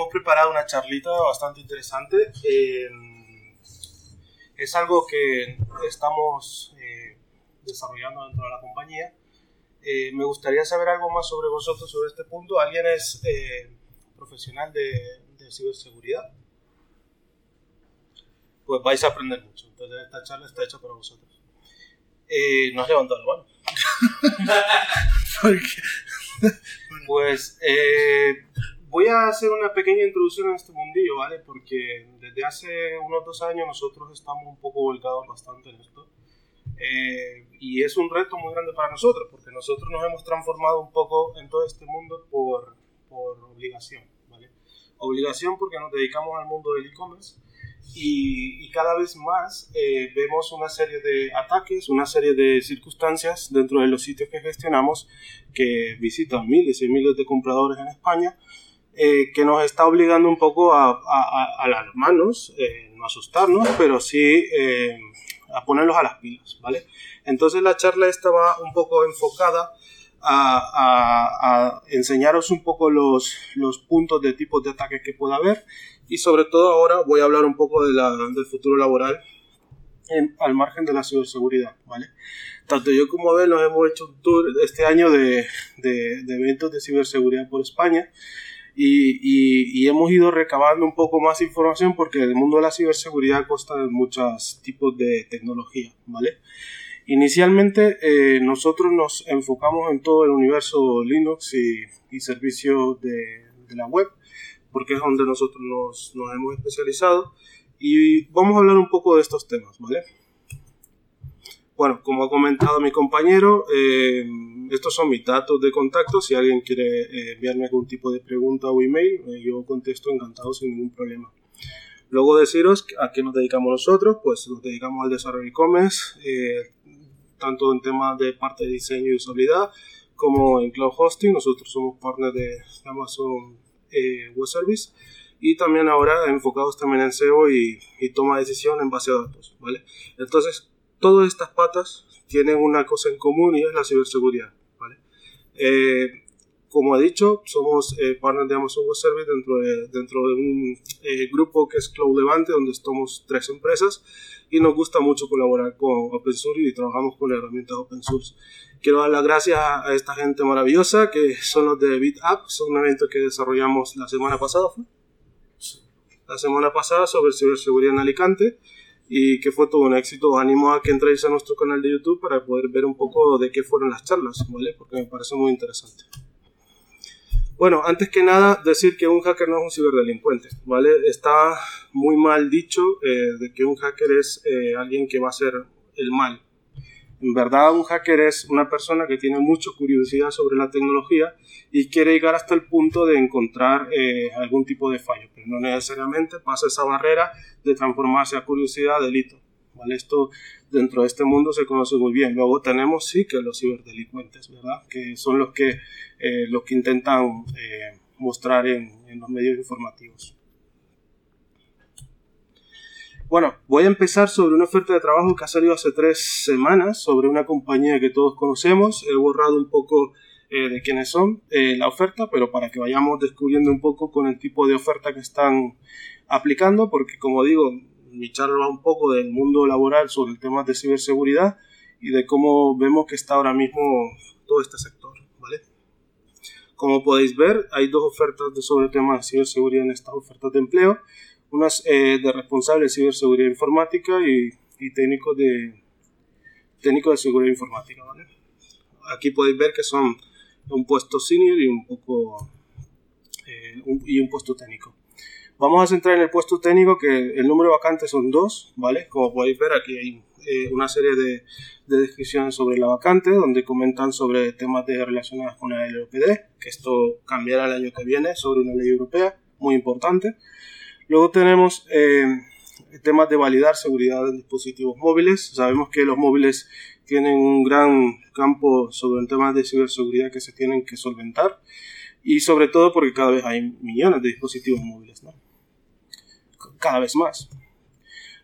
hemos preparado una charlita bastante interesante. Eh, es algo que estamos eh, desarrollando dentro de la compañía. Eh, me gustaría saber algo más sobre vosotros, sobre este punto. ¿Alguien es profesional de, de, ciberseguridad? Pues vais a aprender mucho. Entonces esta charla está hecha para vosotros. no has levantado la mano. pues voy a hacer una pequeña introducción a este mundillo, ¿vale? Porque desde hace unos dos años nosotros estamos un poco volcados bastante en esto. Eh, y es un reto muy grande para nosotros, porque nosotros nos hemos transformado un poco en todo este mundo por, por obligación, ¿vale? Obligación porque nos dedicamos al mundo del e-commerce y, y, cada vez más eh, vemos una serie de ataques, una serie de circunstancias dentro de los sitios que gestionamos que visitan miles y miles de compradores en España eh, que nos está obligando un poco a, a, alarmarnos, eh, no asustarnos, pero sí eh, a ponerlos a las pilas, ¿vale? Entonces la charla esta va un poco enfocada a, enseñaros un poco los, los puntos de tipos de ataques que pueda haber y sobre todo ahora voy a hablar un poco de la, del futuro laboral al margen de la ciberseguridad, ¿vale? Tanto yo como Abel nos hemos hecho un tour este año de, de, de eventos de ciberseguridad por España y, hemos ido recabando un poco más información porque el mundo de la ciberseguridad consta de muchos tipos de tecnología, ¿vale? Inicialmente eh, nosotros nos enfocamos en todo el universo Linux y, y servicios de, la web, porque es donde nosotros nos, nos hemos especializado y vamos a hablar un poco de estos temas, ¿vale? Bueno, como ha comentado mi compañero, eh, estos son mis datos de contacto. Si alguien quiere eh, enviarme algún tipo de pregunta o email, eh, yo contesto encantado sin ningún problema. Luego deciros a qué nos dedicamos nosotros, pues nos dedicamos al desarrollo e-commerce, tanto en temas de parte de diseño y usabilidad, como en cloud hosting. Nosotros somos partner de Amazon Web Service y también ahora enfocados también en SEO y, y, toma de decisión en base a datos, ¿vale? Entonces, todas estas patas tienen una cosa en común y es la ciberseguridad. ¿vale? Eh, como he dicho, somos eh, partners de Amazon Web Service dentro de, dentro de un eh, grupo que es Cloud Levante, donde estamos tres empresas y nos gusta mucho colaborar con OpenSource y trabajamos con herramientas Open Source. Quiero dar las gracias a esta gente maravillosa que son los de BitApp, son un evento que desarrollamos la semana pasada. La semana pasada sobre ciberseguridad en Alicante y que fue todo un éxito. Os animo a que entréis a nuestro canal de YouTube para poder ver un poco de qué fueron las charlas, ¿vale? Porque me parece muy interesante. Bueno, antes que nada, decir que un hacker no es un ciberdelincuente, ¿vale? Está muy mal dicho eh, de que un hacker es eh, alguien que va a hacer el mal, en verdad, un hacker es una persona que tiene mucha curiosidad sobre la tecnología y quiere llegar hasta el punto de encontrar eh, algún tipo de fallo, pero no necesariamente pasa esa barrera de transformarse a curiosidad a delito. Esto dentro de este mundo se conoce muy bien. Luego tenemos sí que los ciberdelincuentes, ¿verdad? Que son los que, eh, los que intentan eh, mostrar en, en los medios informativos. Bueno, voy a empezar sobre una oferta de trabajo que ha salido hace tres semanas sobre una compañía que todos conocemos. He borrado un poco eh, de quiénes son eh, la oferta, pero para que vayamos descubriendo un poco con el tipo de oferta que están aplicando, porque como digo, mi charla va un poco del mundo laboral sobre el tema de ciberseguridad y de cómo vemos que está ahora mismo todo este sector, ¿vale? Como podéis ver, hay dos ofertas sobre el tema de ciberseguridad en estas ofertas de empleo unas eh, de responsable de ciberseguridad informática y, y técnico de técnico de seguridad informática ¿vale? aquí podéis ver que son un puesto senior y un poco eh, y un puesto técnico. Vamos a centrar en el puesto técnico que el número vacante son dos vale como podéis ver aquí hay eh, una serie de, de, descripciones sobre la vacante donde comentan sobre temas de relacionados con la LOPD que esto cambiará el año que viene sobre una ley europea muy importante Luego tenemos eh, temas de validar seguridad en dispositivos móviles. Sabemos que los móviles tienen un gran campo sobre el tema de ciberseguridad que se tienen que solventar y sobre todo porque cada vez hay millones de dispositivos móviles, ¿no? cada vez más.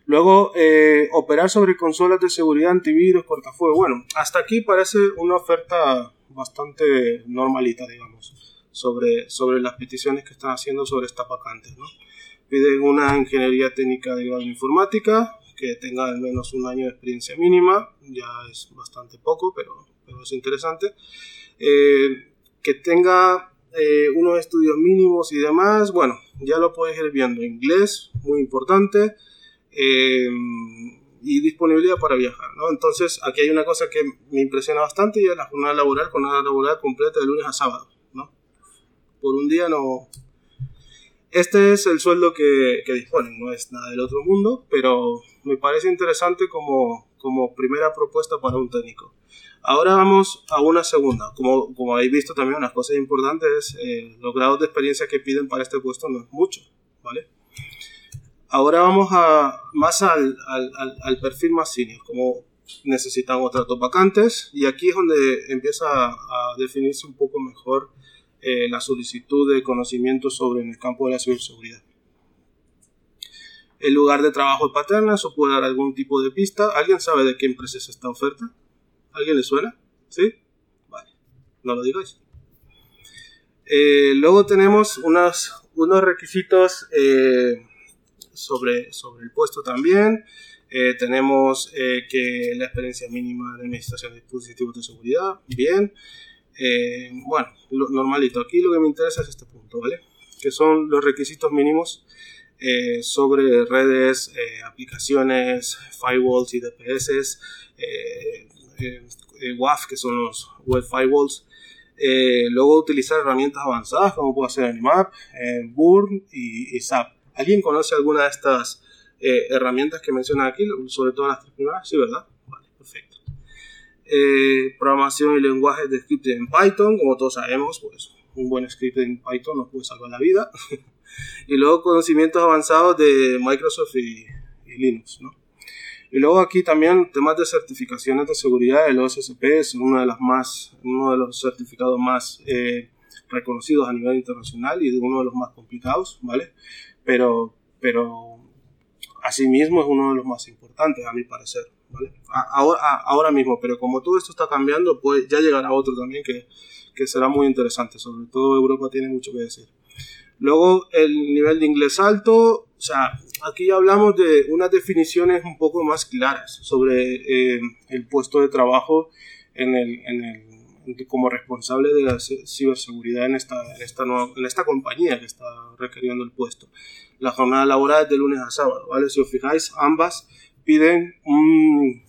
Luego, eh, operar sobre consolas de seguridad, antivirus, cortafuegos. Bueno, hasta aquí parece una oferta bastante normalita, digamos sobre, sobre las peticiones que están haciendo sobre estas vacantes. ¿no? Piden una ingeniería técnica de grado informática, que tenga al menos un año de experiencia mínima, ya es bastante poco, pero, pero es interesante. Eh, que tenga eh, unos estudios mínimos y demás, bueno, ya lo puedes ir viendo. Inglés, muy importante. Eh, y disponibilidad para viajar, ¿no? Entonces, aquí hay una cosa que me impresiona bastante y es la jornada laboral, jornada laboral completa de lunes a sábado, ¿no? Por un día no... Este es el sueldo que, que disponen, no es nada del otro mundo, pero me parece interesante como, como primera propuesta para un técnico. Ahora vamos a una segunda. Como, como habéis visto también, unas cosas importantes, eh, los grados de experiencia que piden para este puesto no es mucho, ¿vale? Ahora vamos a, más al, al, al, perfil más senior, como necesitan otras dos vacantes, y aquí es donde empieza a, definirse un poco mejor eh, la solicitud de conocimiento sobre el campo de la ciberseguridad. El lugar de trabajo es paterna, eso puede dar algún tipo de pista. ¿Alguien sabe de qué empresa es esta oferta? ¿Alguien le suena? ¿Sí? Vale, no lo digáis. Eh, luego tenemos unos, unos requisitos eh, sobre, sobre el puesto también. Tenemos que la experiencia mínima de administración de dispositivos de seguridad, bien. Bueno, normalito. Aquí lo que me interesa es este punto, ¿vale? Que son los requisitos mínimos sobre redes, aplicaciones, firewalls y DPS, eh, eh, WAF, que son los Web Firewalls. Eh, luego utilizar herramientas avanzadas como puede ser Nmap, Burn y, SAP. ¿Alguien conoce alguna de estas herramientas que mencionan aquí? Sobre todo las tres primeras, ¿sí, verdad? Perfecto. programación y lenguajes de script en Python, como todos sabemos, pues un buen script en Python nos puede salvar la vida. y luego conocimientos avanzados de Microsoft y, y Linux, ¿no? Y luego aquí también temas de certificaciones de seguridad. El OSSP es uno de, las más, uno de los certificados más eh, reconocidos a nivel internacional y uno de los más complicados, ¿vale? Pero, pero asimismo es uno de los más importantes, a mi parecer, ¿vale? Ahora, ahora mismo, pero como todo esto está cambiando, pues ya llegará otro también que, que será muy interesante. Sobre todo Europa tiene mucho que decir. Luego el nivel de inglés alto, o sea, aquí hablamos de unas definiciones un poco más claras sobre eh, el puesto de trabajo en el, en el, como responsable de la ciberseguridad en esta, en, esta en esta compañía que está requiriendo el puesto. La jornada laboral es de lunes a sábado, ¿vale? Si os fijáis, ambas piden un,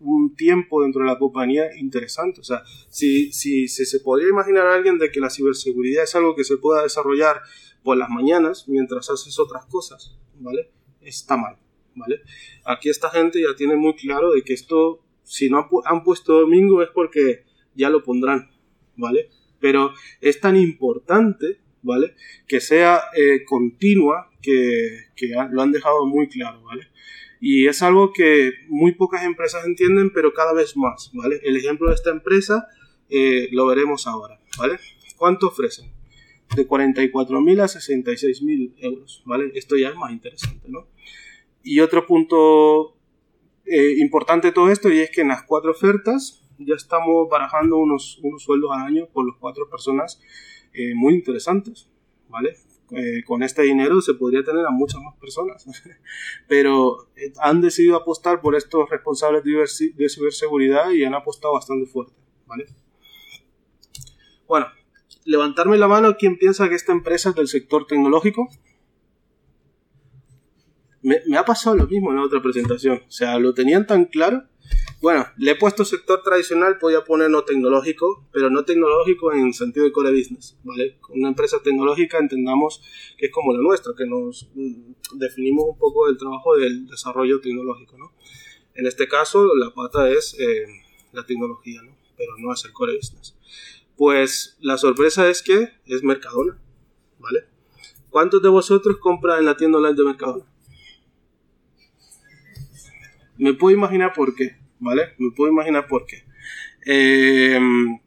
un tiempo dentro de la compañía interesante. O sea, si, si, si, se podría imaginar a alguien de que la ciberseguridad es algo que se pueda desarrollar por las mañanas mientras haces otras cosas, ¿vale? Está mal, ¿vale? Aquí esta gente ya tiene muy claro de que esto, si no han puesto domingo es porque ya lo pondrán, ¿vale? Pero es tan importante, ¿vale? Que sea eh, continua que, que lo han dejado muy claro, ¿vale? Y es algo que muy pocas empresas entienden, pero cada vez más, ¿vale? El ejemplo de esta empresa eh, lo veremos ahora, ¿vale? ¿Cuánto ofrecen? De 44.000 a 66.000 euros, ¿vale? Esto ya es más interesante, ¿no? Y otro punto eh, importante de todo esto y es que en las cuatro ofertas ya estamos barajando unos, unos sueldos al año por las cuatro personas eh, muy interesantes, ¿vale? Eh, con este dinero se podría tener a muchas más personas. Pero eh, han decidido apostar por estos responsables de ciberseguridad y han apostado bastante fuerte. ¿vale? Bueno, levantarme la mano quien piensa que esta empresa es del sector tecnológico. Me, me ha pasado lo mismo en la otra presentación. O sea, lo tenían tan claro bueno, le he puesto sector tradicional, podía poner no tecnológico, pero no tecnológico en sentido de core business, ¿vale? Una empresa tecnológica entendamos que es como la nuestra, que nos mm, definimos un poco el trabajo del desarrollo tecnológico, ¿no? En este caso, la pata es eh, la tecnología, ¿no? Pero no es el core business. Pues la sorpresa es que es Mercadona, ¿vale? ¿Cuántos de vosotros compran en la tienda online de Mercadona? Me puedo imaginar por qué ¿vale? Me puedo imaginar por qué. Em,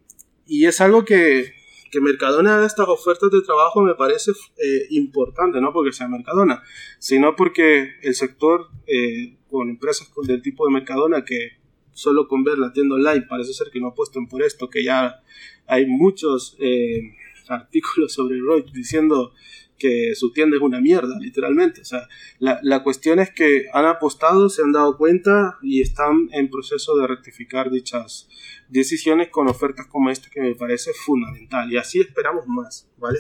y es algo que, que Mercadona da estas ofertas de trabajo me parece eh, importante, no porque sea Mercadona, sino porque el sector eh, con empresas del tipo de Mercadona que solo con ver la tienda online parece ser que no apuestan por esto, que ya hay muchos, eh, artículos sobre Roche diciendo que su tienda es una mierda, literalmente. O sea, la, la, cuestión es que han apostado, se han dado cuenta y están en proceso de rectificar dichas decisiones con ofertas como esta que me parece fundamental. Y así esperamos más, ¿vale?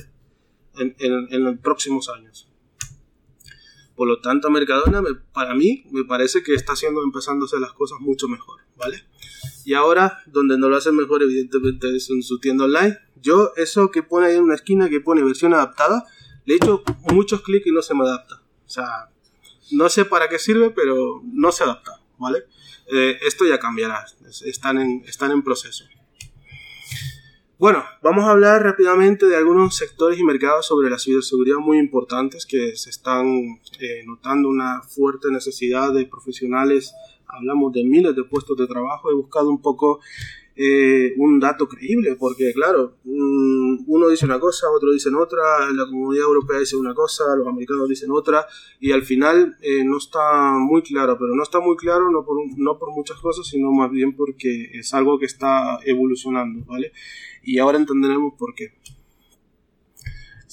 En, en, en los próximos años. Por lo tanto, Mercadona, para mí, me parece que está haciendo, hacer las cosas mucho mejor, ¿vale? Y ahora, donde no lo hacen mejor, evidentemente, es en su tienda online. Yo, eso que pone ahí en una esquina, que pone versión adaptada, le he hecho muchos clics y no se me adapta. O sea, no sé para qué sirve, pero no se adapta, ¿vale? Eh, esto ya cambiará, están en, están en proceso. Bueno, vamos a hablar rápidamente de algunos sectores y mercados sobre la ciberseguridad muy importantes que se están eh, notando una fuerte necesidad de profesionales. Hablamos de miles de puestos de trabajo. He buscado un poco eh, un dato creíble, porque claro, mm, uno dice una cosa, otro dice otra, la comunidad europea dice una cosa, los americanos dicen otra, y al final eh, no está muy claro, pero no está muy claro no por, no por muchas cosas, sino más bien porque es algo que está evolucionando, ¿vale? Y ahora entenderemos por qué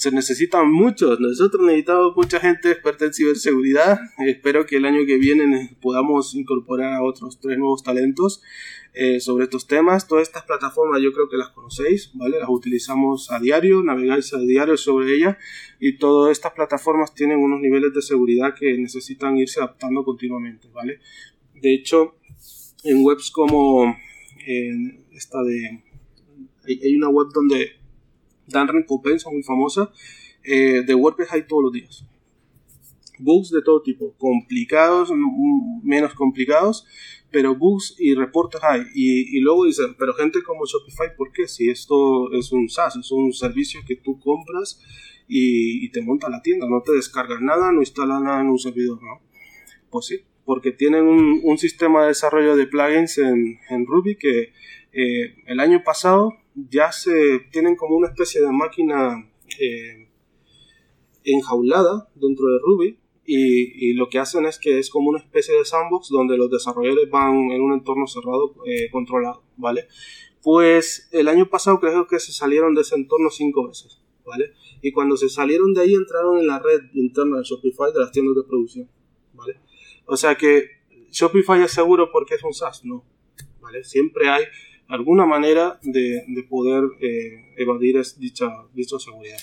se necesitan muchos. Nosotros necesitamos mucha gente experta en ciberseguridad. Espero que el año que viene podamos incorporar a otros tres nuevos talentos eh, sobre estos temas. Todas estas plataformas yo creo que las conocéis, ¿vale? Las utilizamos a diario, navegáis a diario sobre ellas y todas estas plataformas tienen unos niveles de seguridad que necesitan irse adaptando continuamente, ¿vale? De hecho, en webs como esta de... Hay una web donde dan recompensa muy famosa. Eh, de WordPress hay todos los días. Bugs de todo tipo, complicados, menos complicados, pero bugs y reportes hay. Y, luego dicen, pero gente como Shopify, ¿por qué? Si esto es un SaaS, es un servicio que tú compras y, te monta la tienda, no te descargas nada, no instalas nada en un servidor, ¿no? Pues sí, porque tienen un, sistema de desarrollo de plugins en, Ruby que eh, el año pasado ya se tienen como una especie de máquina eh, enjaulada dentro de Ruby y, lo que hacen es que es como una especie de sandbox donde los desarrolladores van en un entorno cerrado eh, controlado, ¿vale? Pues el año pasado creo que se salieron de ese entorno cinco veces, ¿vale? Y cuando se salieron de ahí entraron en la red interna de Shopify de las tiendas de producción, ¿vale? O sea que Shopify es seguro porque es un SaaS, no, ¿vale? Siempre hay alguna manera de, de poder eh, evadir dicha, dicha seguridad.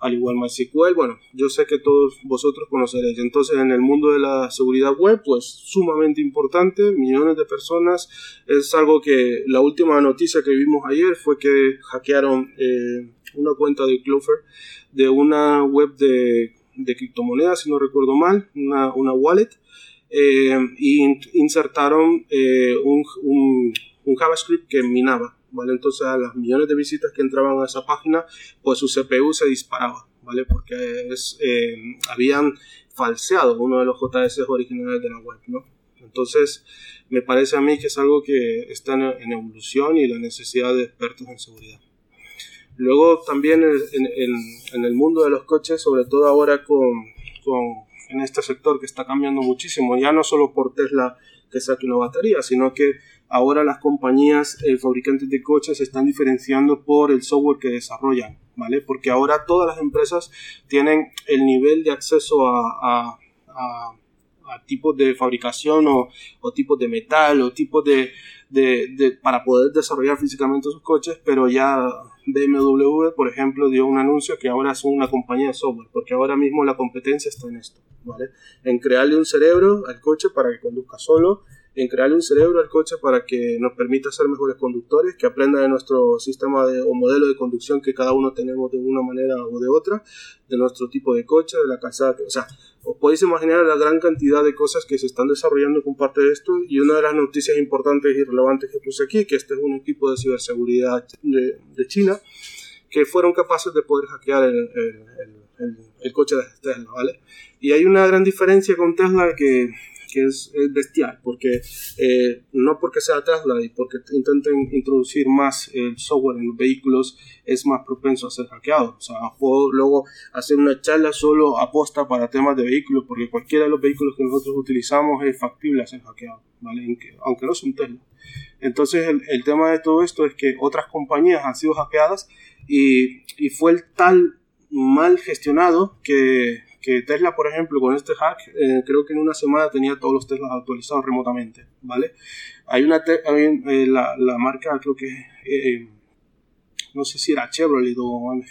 Al igual MySQL, bueno, yo sé que todos vosotros conoceréis. Entonces, en el mundo de la seguridad web, pues sumamente importante, millones de personas. Es algo que la última noticia que vimos ayer fue que hackearon eh, una cuenta de Clover de una web de, de criptomonedas, si no recuerdo mal, una, una wallet, eh, y insertaron un un JavaScript que minaba, ¿vale? Entonces a las millones de visitas que entraban a esa página, pues su CPU se disparaba, ¿vale? Porque es, eh, habían falseado uno de los JS originales de la web, ¿no? Entonces, me parece a mí que es algo que está en, evolución y la necesidad de expertos en seguridad. Luego también en, el mundo de los coches, sobre todo ahora con, con, en este sector que está cambiando muchísimo, ya no solo por Tesla que saque una batería, sino que ahora las compañías eh, fabricantes de coches se están diferenciando por el software que desarrollan, ¿vale? Porque ahora todas las empresas tienen el nivel de acceso a, tipos de fabricación o, tipos de metal o tipos de, para poder desarrollar físicamente sus coches, pero ya BMW, por ejemplo, dio un anuncio que ahora son una compañía de software, porque ahora mismo la competencia está en esto, ¿vale? En crearle un cerebro al coche para que conduzca solo, en crearle un cerebro al coche para que nos permita ser mejores conductores, que aprenda de nuestro sistema de, o modelo de conducción que cada uno tenemos de una manera o de otra, de nuestro tipo de coche, de la calzada, o sea, os podéis imaginar la gran cantidad de cosas que se están desarrollando con parte de esto y una de las noticias importantes y relevantes que puse aquí, que este es un equipo de ciberseguridad de, de China, que fueron capaces de poder hackear el, el, el coche de Tesla, ¿vale? Y hay una gran diferencia con Tesla que que es, bestial, porque eh, no porque sea Tesla y porque intenten introducir más el software en los vehículos es más propenso a ser hackeado. O sea, puedo luego hacer una charla solo aposta para temas de vehículos, porque cualquiera de los vehículos que nosotros utilizamos es factible a ser hackeado, ¿vale? Aunque no son Tesla. Entonces el, el tema de todo esto es que otras compañías han sido hackeadas y, y fue el tal mal gestionado que, que Tesla, por ejemplo, con este hack, eh, creo que en una semana tenía todos los Teslas actualizados remotamente, ¿vale? Hay una, eh, la, la, marca, creo que, eh, no sé si era Chevrolet o AMG,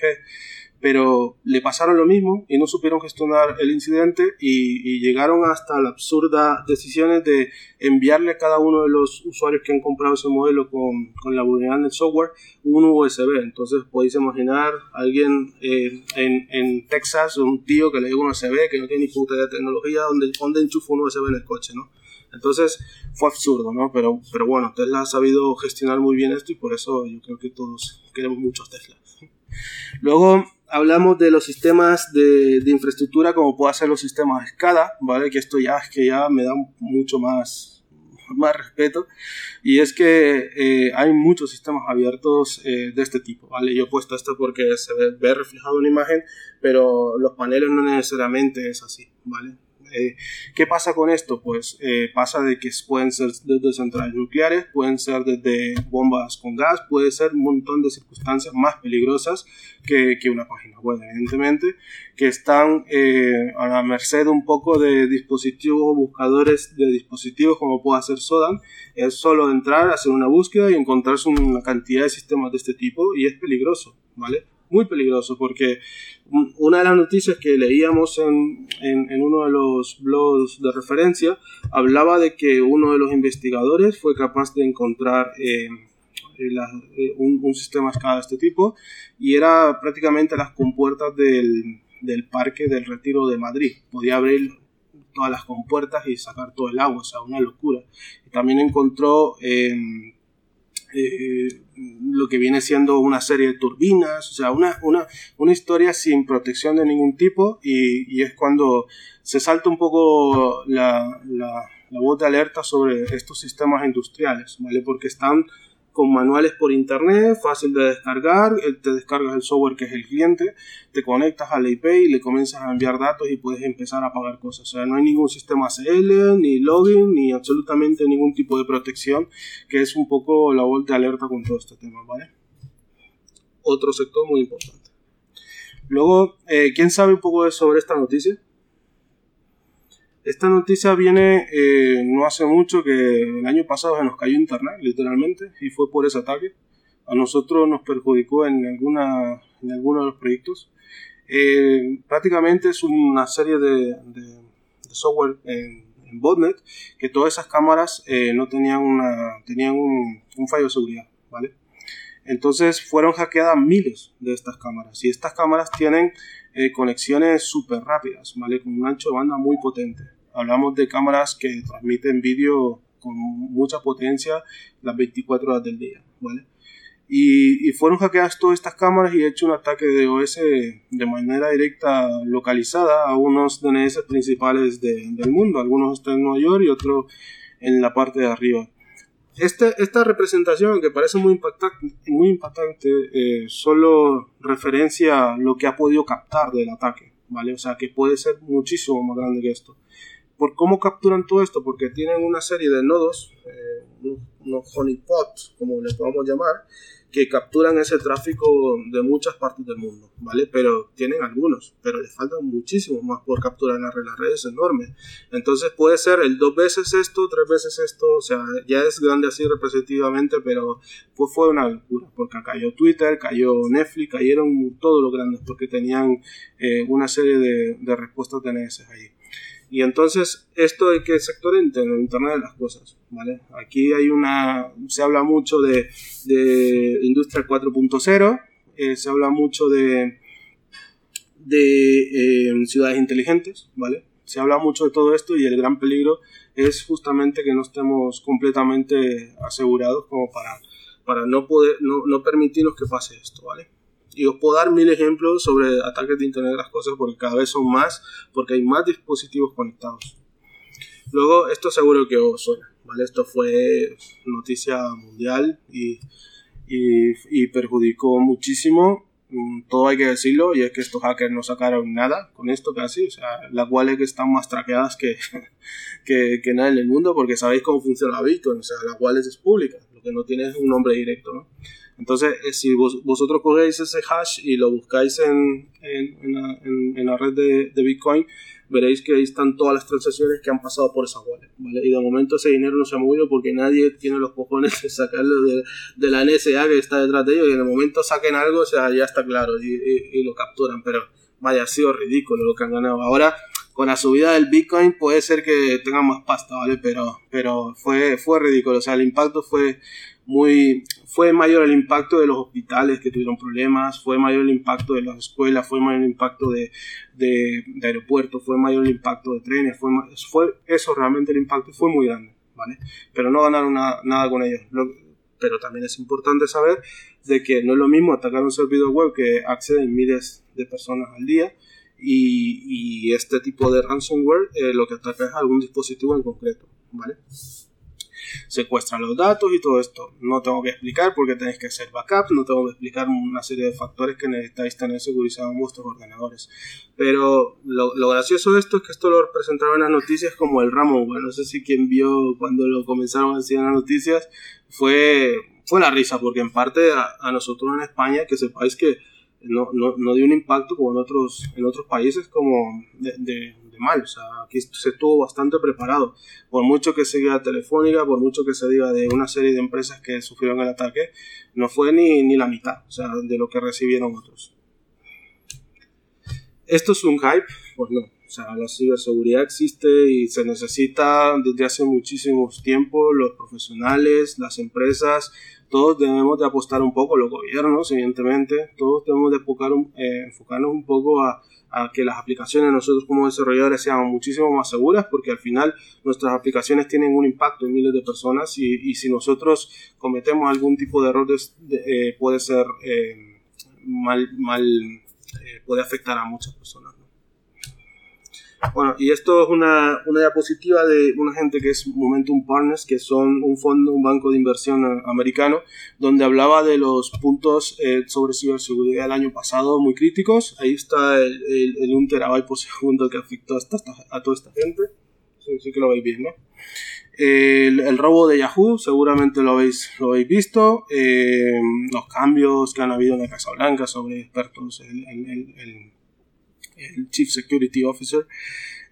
pero le pasaron lo mismo y no supieron gestionar el incidente y, llegaron hasta la absurda decisiones de enviarle a cada uno de los usuarios que han comprado ese modelo con, con la vulnerabilidad del software un USB. Entonces podéis imaginar alguien eh, en, en, Texas, un tío que le dio un USB que no tiene ni puta de tecnología, donde, donde enchufa un USB en el coche, ¿no? Entonces fue absurdo, ¿no? Pero, pero bueno, Tesla ha sabido gestionar muy bien esto y por eso yo creo que todos queremos muchos Tesla. Luego hablamos de los sistemas de, infraestructura como puede ser los sistemas SCADA, ¿vale? Que esto ya es que ya me da mucho más, más respeto. Y es que eh, hay muchos sistemas abiertos eh, de este tipo, ¿vale? Yo he puesto esto porque se ve reflejado en la imagen, pero los paneles no necesariamente es así, ¿vale? Eh, ¿Qué pasa con esto? Pues eh, pasa de que pueden ser desde centrales nucleares, pueden ser desde bombas con gas, puede ser un montón de circunstancias más peligrosas que, que una página web, evidentemente, que están eh, a la merced un poco de dispositivos, buscadores de dispositivos como puede hacer Sodan. Es solo entrar, hacer una búsqueda y encontrarse una cantidad de sistemas de este tipo y es peligroso, ¿vale? Muy peligroso porque una de las noticias que leíamos en, en, uno de los blogs de referencia hablaba de que uno de los investigadores fue capaz de encontrar eh, eh, un, sistema escala de este tipo y era prácticamente las compuertas del, del Parque del Retiro de Madrid. Podía abrir todas las compuertas y sacar todo el agua, o sea, una locura. También encontró eh, eh, lo que viene siendo una serie de turbinas, o sea, una, una, una historia sin protección de ningún tipo y, y, es cuando se salta un poco la, la, la voz de alerta sobre estos sistemas industriales, ¿vale? Porque están con manuales por internet, fácil de descargar, eh, te descargas el software que es el cliente, te conectas a la IP y le comienzas a enviar datos y puedes empezar a pagar cosas. O sea, no hay ningún sistema CL, ni login, ni absolutamente ningún tipo de protección, que es un poco la de alerta con todo este tema, ¿vale? Otro sector muy importante. Luego, eh, ¿quién sabe un poco sobre esta noticia? Esta noticia viene eh, no hace mucho que el año pasado se nos cayó internet, literalmente, y fue por ese ataque. A nosotros nos perjudicó en, alguna, en alguno de los proyectos. Eh, prácticamente es una serie de, software en, botnet que todas esas cámaras eh, no tenían, una, tenían un, un fallo de seguridad, ¿vale? Entonces fueron hackeadas miles de estas cámaras y estas cámaras tienen eh, conexiones súper rápidas, ¿vale? Con un ancho de banda muy potente. Hablamos de cámaras que transmiten vídeo con mucha potencia las 24 horas del día, ¿vale? Y, fueron hackeadas todas estas cámaras y he hecho un ataque de OS de manera directa localizada a unos DNS principales del mundo. Algunos están en Nueva York y otros en la parte de arriba. Este, esta representación que parece muy impactante, muy impactante eh, solo referencia lo que ha podido captar del ataque, ¿vale? O sea, que puede ser muchísimo más grande que esto. ¿Por cómo capturan todo esto? Porque tienen una serie de nodos, eh, unos honeypots, como les podemos llamar, que capturan ese tráfico de muchas partes del mundo, ¿vale? Pero tienen algunos, pero les faltan muchísimos más por capturar en la red. La red. Entonces puede ser el dos veces esto, tres veces esto, o sea, ya es grande así representativamente, pero pues fue una locura, porque cayó Twitter, cayó Netflix, cayeron todos los grandes, porque tenían eh, una serie de, de respuestas ahí. Y entonces, ¿esto de qué sector entra? En el Internet de las cosas, ¿vale? Aquí hay una, se habla mucho de, de industria 4.0, eh, se habla mucho de, de eh, ciudades inteligentes, ¿vale? Se habla mucho de todo esto y el gran peligro es justamente que no estemos completamente asegurados como para, para no, poder, no, no permitirnos que pase esto, ¿vale? Y os puedo dar mil ejemplos sobre ataques de Internet de las Cosas porque cada vez son más, porque hay más dispositivos conectados. Luego, esto seguro que os suena, ¿vale? Esto fue noticia mundial y, y, perjudicó muchísimo mm, todo hay que decirlo, y es que estos hackers no sacaron nada con esto casi, o sea, las wallets que están más traqueadas que, que, que, nada en el mundo, porque sabéis cómo funciona Bitcoin, o sea, las wallets es pública, lo que no tiene es un nombre directo, ¿no? Entonces, eh, si vosotros cogéis ese hash y lo buscáis en, en, en, la, red de, Bitcoin, veréis que ahí están todas las transacciones que han pasado por esa wallet. ¿vale? Y de momento ese dinero no se ha movido porque nadie tiene los cojones de sacarlo de, de la NSA que está detrás de ellos. Y en el momento saquen algo, o sea, ya está claro y, y lo capturan. Pero vaya, ha sido ridículo lo que han ganado. Ahora con la subida del Bitcoin puede ser que tengan más pasta, ¿vale? Pero, pero fue, fue ridículo, o sea, el impacto fue muy, fue mayor el impacto de los hospitales que tuvieron problemas, fue mayor el impacto de las escuelas, fue mayor el impacto de, de, aeropuertos, fue mayor el impacto de trenes, fue, fue eso realmente el impacto fue muy grande, ¿vale? Pero no ganaron nada, con ellos. pero también es importante saber de que no es lo mismo atacar un servidor web que acceden miles de personas al día y, este tipo de ransomware eh, lo que ataca es algún dispositivo en concreto, ¿vale? Secuestran los datos y todo esto. No tengo que explicar porque tenéis que hacer backup, no tengo que explicar una serie de factores que necesitáis tener segurizados en vuestros ordenadores. Pero lo, gracioso de esto es que esto lo presentaron en las noticias como el ransomware. No sé si quien vio cuando lo comenzaron a decir en las noticias fue, fue la risa, porque en parte a, a nosotros en España, que sepáis que no, no, no, dio un impacto como en otros, en otros países como de, mal. O sea, aquí se estuvo bastante preparado. Por mucho que se diga Telefónica, por mucho que se diga de una serie de empresas que sufrieron el ataque, no fue ni, ni la mitad o sea, de lo que recibieron otros. ¿Esto es un hype? Pues no. O sea, la ciberseguridad existe y se necesita desde hace muchísimos tiempos los profesionales, las empresas, todos debemos de apostar un poco, los gobiernos, evidentemente, todos debemos de eh, enfocarnos un poco a, que las aplicaciones nosotros como desarrolladores sean muchísimo más seguras, porque al final nuestras aplicaciones tienen un impacto en miles de personas y, si nosotros cometemos algún tipo de error eh, puede ser eh, mal, mal puede afectar a muchas personas. Bueno, y esto es una, una, diapositiva de una gente que es Momentum Partners, que son un fondo, un banco de inversión americano, donde hablaba de los puntos eh, sobre ciberseguridad del año pasado muy críticos. Ahí está el, el, un terabyte por segundo que afectó a, toda esta gente. Sí, que lo veis bien, ¿no? El, el, robo de Yahoo, seguramente lo habéis, lo habéis visto. Eh, los cambios que han habido en la Casa Blanca sobre expertos, el, el Chief Security Officer,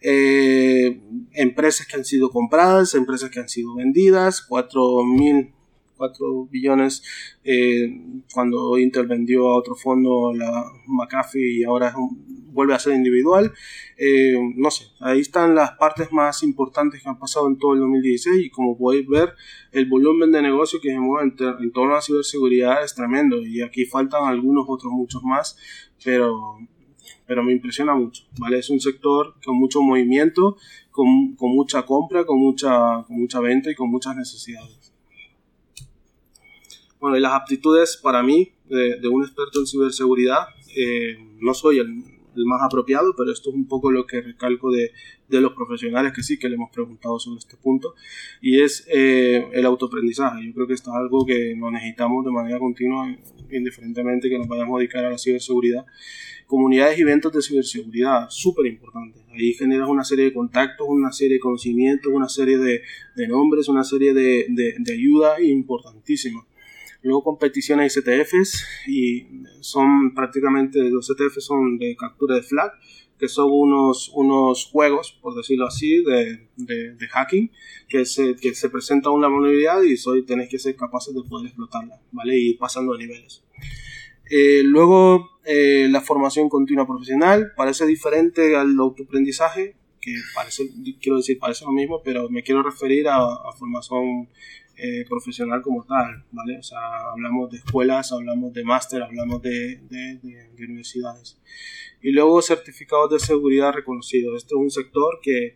eh, empresas que han sido compradas, empresas que han sido vendidas, 4 mil 4 billones eh, cuando Intel vendió a otro fondo la McAfee y ahora vuelve a ser individual. Eh, no sé, ahí están las partes más importantes que han pasado en todo el 2016 y como podéis ver el volumen de negocio que se mueve en, en torno a la ciberseguridad es tremendo y aquí faltan algunos otros muchos más, pero pero me impresiona mucho, ¿vale? Es un sector con mucho movimiento, con, con mucha compra, con mucha, con mucha venta y con muchas necesidades. Bueno, y las aptitudes para mí de, de un experto en ciberseguridad, eh, no soy el, el, más apropiado, pero esto es un poco lo que recalco de, de, los profesionales que sí que le hemos preguntado sobre este punto, y es eh, el autoaprendizaje. Yo creo que esto es algo que lo necesitamos de manera continua, indiferentemente que nos vayamos a dedicar a la ciberseguridad comunidades y eventos de ciberseguridad, súper importante. Ahí generas una serie de contactos, una serie de conocimientos, una serie de, de nombres, una serie de, de, de ayuda importantísima. Luego competiciones y CTFs, y son prácticamente, los CTFs son de captura de flag, que son unos, unos juegos, por decirlo así, de, de, de hacking, que se, que se presenta una vulnerabilidad y soy, tenéis que ser capaces de poder explotarla, ¿vale? Y pasando de niveles. Eh, luego, eh, la formación continua profesional parece diferente al autoaprendizaje, que parece, quiero decir, parece lo mismo, pero me quiero referir a, formación eh, profesional como tal, ¿vale? O sea, hablamos de escuelas, hablamos de máster, hablamos de, universidades. Y luego certificados de seguridad reconocidos. Este es un sector que,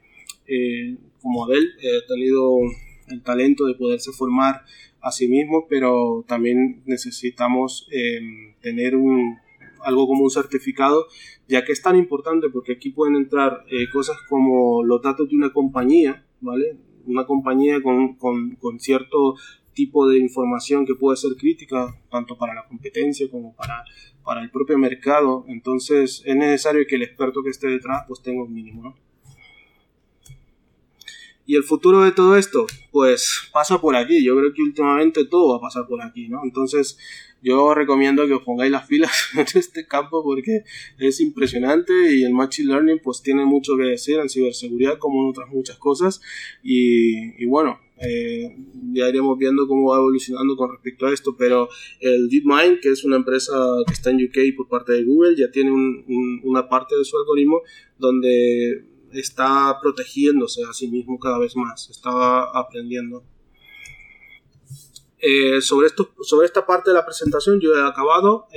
como Adel, ha tenido el talento de poderse formar a sí mismo, pero también necesitamos em, tener un, algo como un certificado, ya que es tan importante porque aquí pueden entrar eh, cosas como los datos de una compañía, ¿vale? Una compañía con, con, con, cierto tipo de información que puede ser crítica tanto para la competencia como para, para el propio mercado. Entonces es necesario que el experto que esté detrás pues tenga un mínimo, ¿no? ¿Y el futuro de todo esto? Pues pasa por aquí. Yo creo que últimamente todo va a pasar por aquí, ¿no? Entonces, yo recomiendo que os pongáis las pilas en este campo porque es impresionante y el Machine Learning pues tiene mucho que decir en ciberseguridad como en otras muchas cosas. Y, bueno, eh, ya iremos viendo cómo va evolucionando con respecto a esto, pero el DeepMind, que es una empresa que está en UK por parte de Google, ya tiene una parte de su algoritmo donde está protegiéndose a sí mismo cada vez más, está aprendiendo. Eh, sobre, esto, sobre esta parte de la presentación yo he acabado.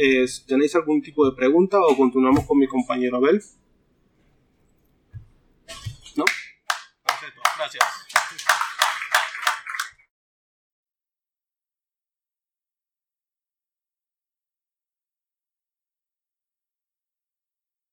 ¿Tenéis algún tipo de pregunta o continuamos con mi compañero Abel? ¿No? Perfecto, gracias.